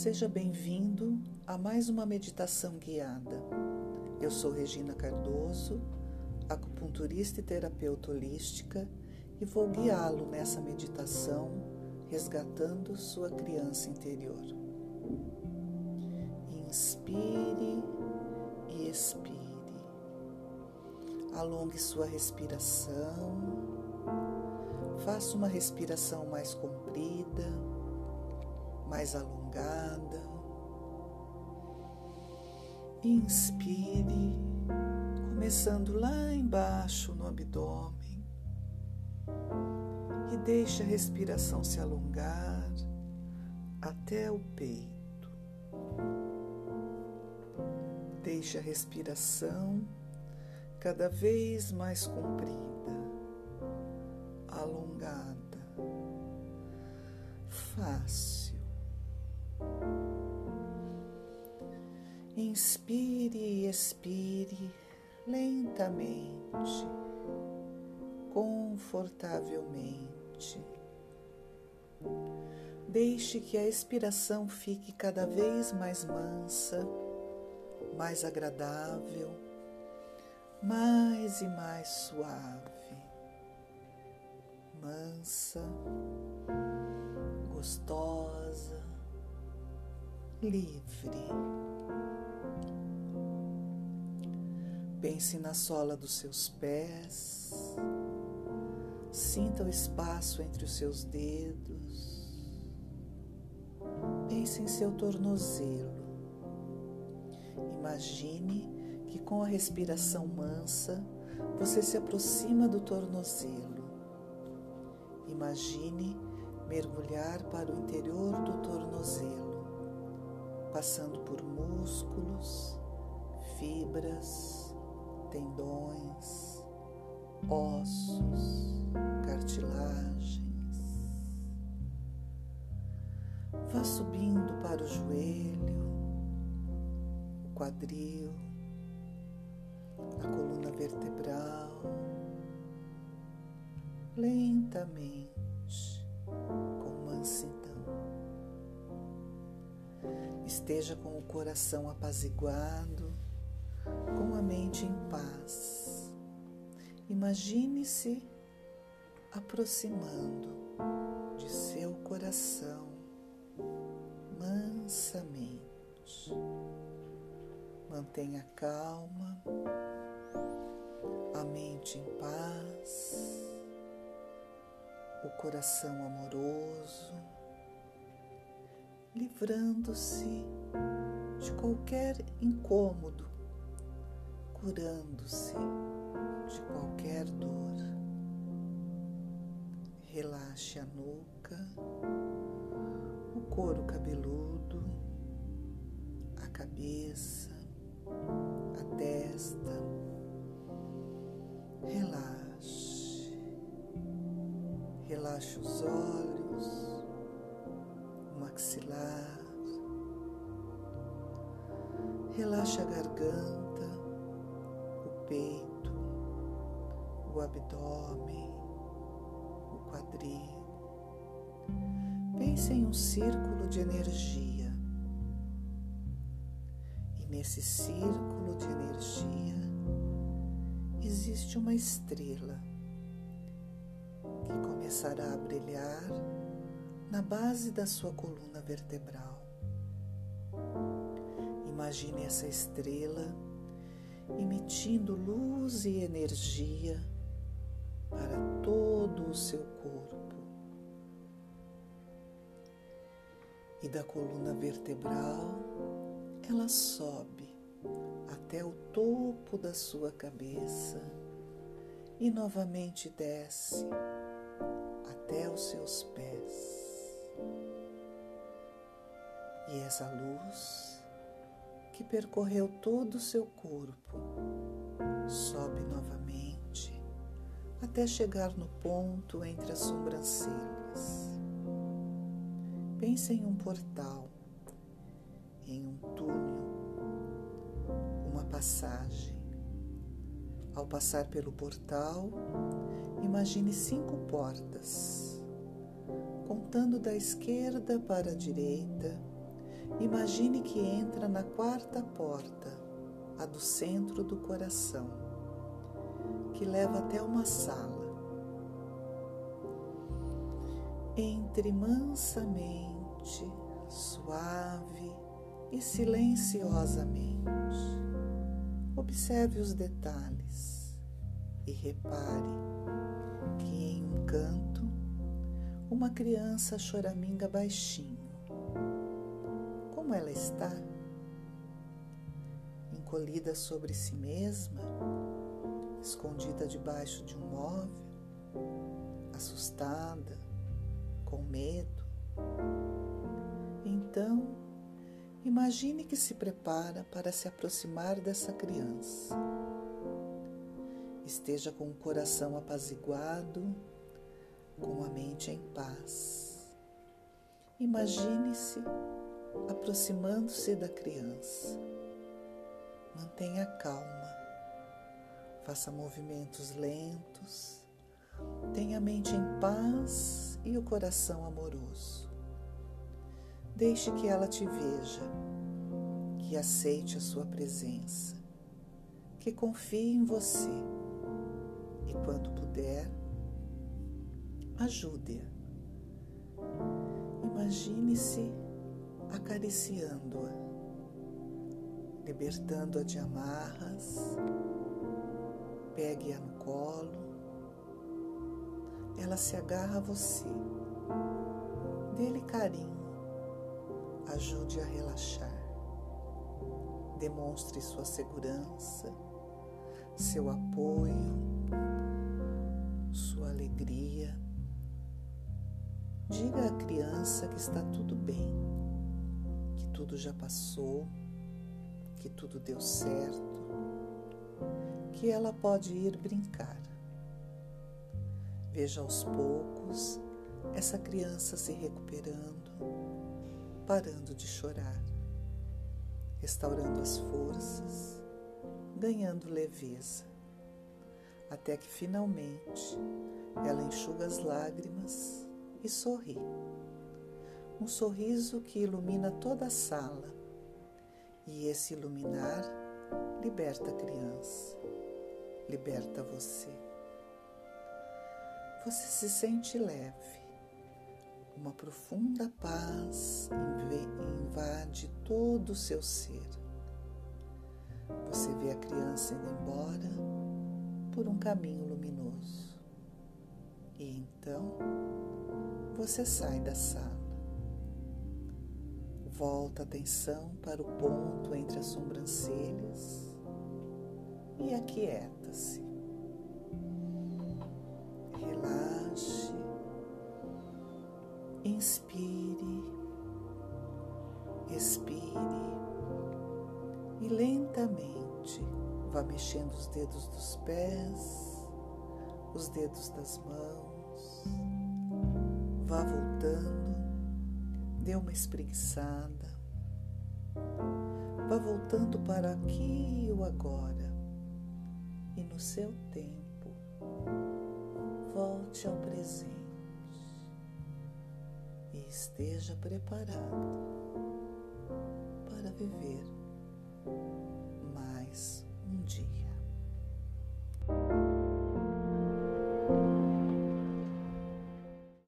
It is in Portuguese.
Seja bem-vindo a mais uma meditação guiada. Eu sou Regina Cardoso, acupunturista e terapeuta holística, e vou guiá-lo nessa meditação, resgatando sua criança interior. Inspire e expire. Alongue sua respiração. Faça uma respiração mais comprida, mais alongada. Inspire, começando lá embaixo no abdômen. E deixe a respiração se alongar até o peito. Deixe a respiração cada vez mais comprida, alongada, fácil. Inspire e expire lentamente, confortavelmente. Deixe que a expiração fique cada vez mais mansa, mais agradável, mais e mais suave, mansa, gostosa, livre. Pense na sola dos seus pés, sinta o espaço entre os seus dedos, pense em seu tornozelo. Imagine que com a respiração mansa você se aproxima do tornozelo. Imagine mergulhar para o interior do tornozelo, passando por músculos, fibras, tendões, ossos, cartilagens. Vá subindo para o joelho, o quadril, a coluna vertebral, lentamente, com mansidão. Esteja com o coração apaziguado com a mente em paz. Imagine-se aproximando de seu coração mansamente. Mantenha calma, a mente em paz, o coração amoroso, livrando-se de qualquer incômodo curando-se de qualquer dor. Relaxe a nuca, o couro cabeludo, a cabeça, a testa. Relaxe. Relaxe os olhos, o maxilar. Relaxe a garganta peito, o abdômen, o quadril. Pense em um círculo de energia. E nesse círculo de energia existe uma estrela que começará a brilhar na base da sua coluna vertebral. Imagine essa estrela emitindo luz e energia para todo o seu corpo. E da coluna vertebral, ela sobe até o topo da sua cabeça e novamente desce até os seus pés. E essa luz que percorreu todo o seu corpo. Sobe novamente até chegar no ponto entre as sobrancelhas. Pense em um portal, em um túnel, uma passagem. Ao passar pelo portal, imagine cinco portas, contando da esquerda para a direita Imagine que entra na quarta porta, a do centro do coração, que leva até uma sala. Entre mansamente, suave e silenciosamente. Observe os detalhes e repare que em um canto uma criança choraminga baixinho. Como ela está? Encolhida sobre si mesma, escondida debaixo de um móvel, assustada, com medo. Então, Imagine que se prepara para se aproximar dessa criança. Esteja com o coração apaziguado, com a mente em paz. Imagine-se aproximando-se da criança. Mantenha calma. Faça movimentos lentos. Tenha a mente em paz e o coração amoroso. Deixe que ela te veja, que aceite a sua presença, que confie em você e, quando puder, ajude-a. Imagine-se acariciando-a, libertando-a de amarras, pegue-a no colo, ela se agarra a você, dê-lhe carinho ajude a relaxar. Demonstre sua segurança, seu apoio, sua alegria. Diga à criança que está tudo bem, tudo já passou, que tudo deu certo, que ela pode ir brincar. Veja aos poucos essa criança se recuperando parando de chorar, restaurando as forças, ganhando leveza, até que finalmente ela enxuga as lágrimas e sorri. Um sorriso que ilumina toda a sala, e esse iluminar liberta a criança, liberta você. Você se sente leve uma profunda paz invade todo o seu ser. Você vê a criança indo embora por um caminho luminoso. E então você sai da sala. Volta a atenção para o ponto entre as sobrancelhas e aquieta-se. Inspire, expire e lentamente vá mexendo os dedos dos pés, os dedos das mãos, vá voltando, dê uma espreguiçada, vá voltando para aqui e o agora. E no seu tempo volte ao presente. Esteja preparado para viver mais um dia.